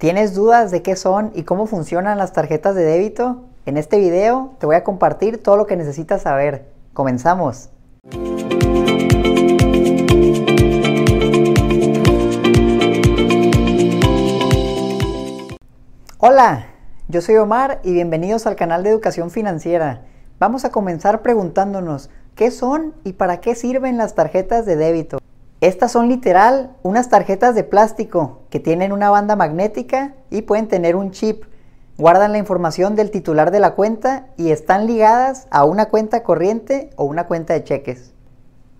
¿Tienes dudas de qué son y cómo funcionan las tarjetas de débito? En este video te voy a compartir todo lo que necesitas saber. Comenzamos. Hola, yo soy Omar y bienvenidos al canal de Educación Financiera. Vamos a comenzar preguntándonos qué son y para qué sirven las tarjetas de débito. Estas son literal unas tarjetas de plástico que tienen una banda magnética y pueden tener un chip. Guardan la información del titular de la cuenta y están ligadas a una cuenta corriente o una cuenta de cheques.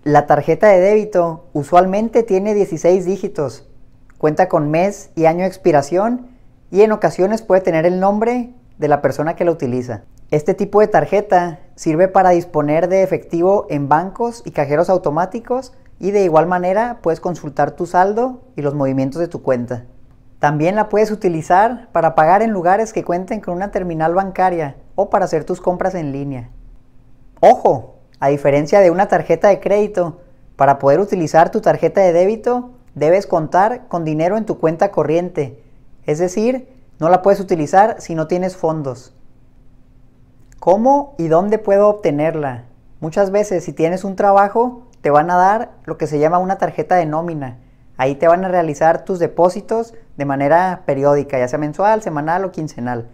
La tarjeta de débito usualmente tiene 16 dígitos, cuenta con mes y año de expiración y en ocasiones puede tener el nombre de la persona que la utiliza. Este tipo de tarjeta sirve para disponer de efectivo en bancos y cajeros automáticos y de igual manera puedes consultar tu saldo y los movimientos de tu cuenta. También la puedes utilizar para pagar en lugares que cuenten con una terminal bancaria o para hacer tus compras en línea. Ojo, a diferencia de una tarjeta de crédito, para poder utilizar tu tarjeta de débito debes contar con dinero en tu cuenta corriente, es decir, no la puedes utilizar si no tienes fondos. ¿Cómo y dónde puedo obtenerla? Muchas veces si tienes un trabajo te van a dar lo que se llama una tarjeta de nómina. Ahí te van a realizar tus depósitos de manera periódica, ya sea mensual, semanal o quincenal.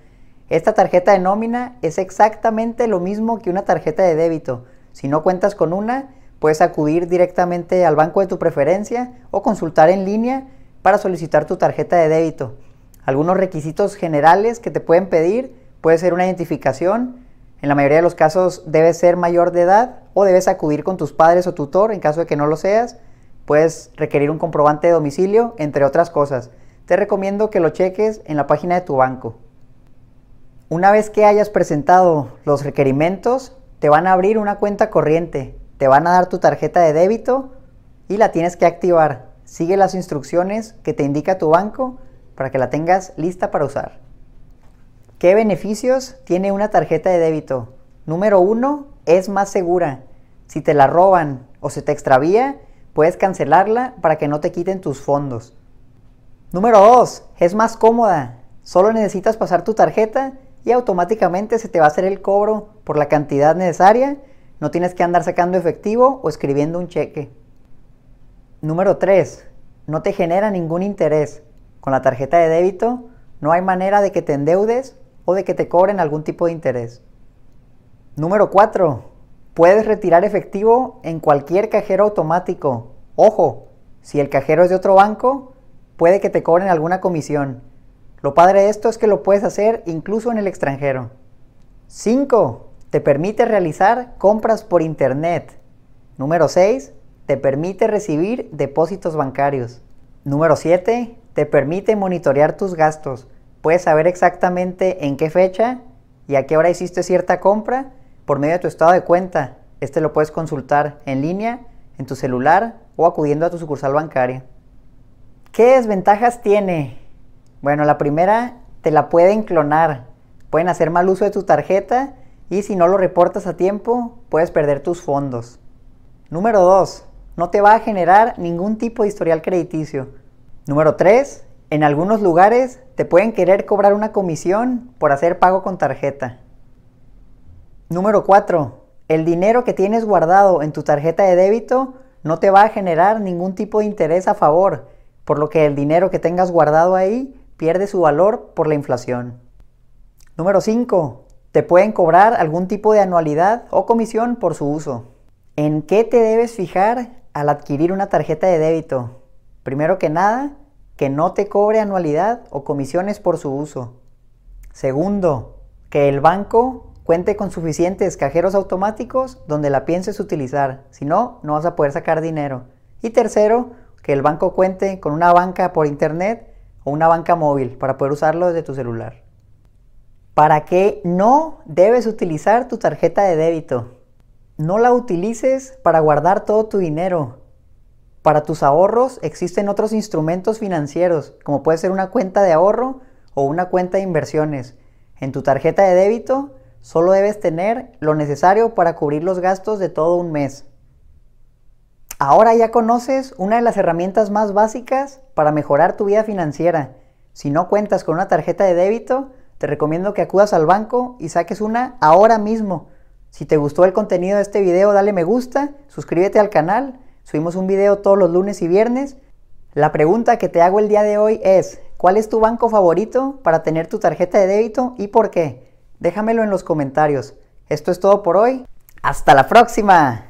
Esta tarjeta de nómina es exactamente lo mismo que una tarjeta de débito. Si no cuentas con una, puedes acudir directamente al banco de tu preferencia o consultar en línea para solicitar tu tarjeta de débito. Algunos requisitos generales que te pueden pedir puede ser una identificación, en la mayoría de los casos debes ser mayor de edad o debes acudir con tus padres o tutor en caso de que no lo seas. Puedes requerir un comprobante de domicilio, entre otras cosas. Te recomiendo que lo cheques en la página de tu banco. Una vez que hayas presentado los requerimientos, te van a abrir una cuenta corriente, te van a dar tu tarjeta de débito y la tienes que activar. Sigue las instrucciones que te indica tu banco para que la tengas lista para usar. ¿Qué beneficios tiene una tarjeta de débito? Número uno, es más segura. Si te la roban o se te extravía, puedes cancelarla para que no te quiten tus fondos. Número dos, es más cómoda. Solo necesitas pasar tu tarjeta y automáticamente se te va a hacer el cobro por la cantidad necesaria. No tienes que andar sacando efectivo o escribiendo un cheque. Número 3. No te genera ningún interés. Con la tarjeta de débito no hay manera de que te endeudes o de que te cobren algún tipo de interés. Número 4. Puedes retirar efectivo en cualquier cajero automático. Ojo, si el cajero es de otro banco, puede que te cobren alguna comisión. Lo padre de esto es que lo puedes hacer incluso en el extranjero. 5. Te permite realizar compras por Internet. Número 6. Te permite recibir depósitos bancarios. Número 7. Te permite monitorear tus gastos puedes saber exactamente en qué fecha y a qué hora hiciste cierta compra por medio de tu estado de cuenta. Este lo puedes consultar en línea, en tu celular o acudiendo a tu sucursal bancaria. ¿Qué desventajas tiene? Bueno, la primera, te la pueden clonar. Pueden hacer mal uso de tu tarjeta y si no lo reportas a tiempo, puedes perder tus fondos. Número 2. No te va a generar ningún tipo de historial crediticio. Número 3. En algunos lugares te pueden querer cobrar una comisión por hacer pago con tarjeta. Número 4. El dinero que tienes guardado en tu tarjeta de débito no te va a generar ningún tipo de interés a favor, por lo que el dinero que tengas guardado ahí pierde su valor por la inflación. Número 5. Te pueden cobrar algún tipo de anualidad o comisión por su uso. ¿En qué te debes fijar al adquirir una tarjeta de débito? Primero que nada, que no te cobre anualidad o comisiones por su uso. Segundo, que el banco cuente con suficientes cajeros automáticos donde la pienses utilizar, si no, no vas a poder sacar dinero. Y tercero, que el banco cuente con una banca por internet o una banca móvil para poder usarlo desde tu celular. ¿Para qué no debes utilizar tu tarjeta de débito? No la utilices para guardar todo tu dinero. Para tus ahorros existen otros instrumentos financieros, como puede ser una cuenta de ahorro o una cuenta de inversiones. En tu tarjeta de débito solo debes tener lo necesario para cubrir los gastos de todo un mes. Ahora ya conoces una de las herramientas más básicas para mejorar tu vida financiera. Si no cuentas con una tarjeta de débito, te recomiendo que acudas al banco y saques una ahora mismo. Si te gustó el contenido de este video, dale me gusta, suscríbete al canal. Subimos un video todos los lunes y viernes. La pregunta que te hago el día de hoy es, ¿cuál es tu banco favorito para tener tu tarjeta de débito y por qué? Déjamelo en los comentarios. Esto es todo por hoy. Hasta la próxima.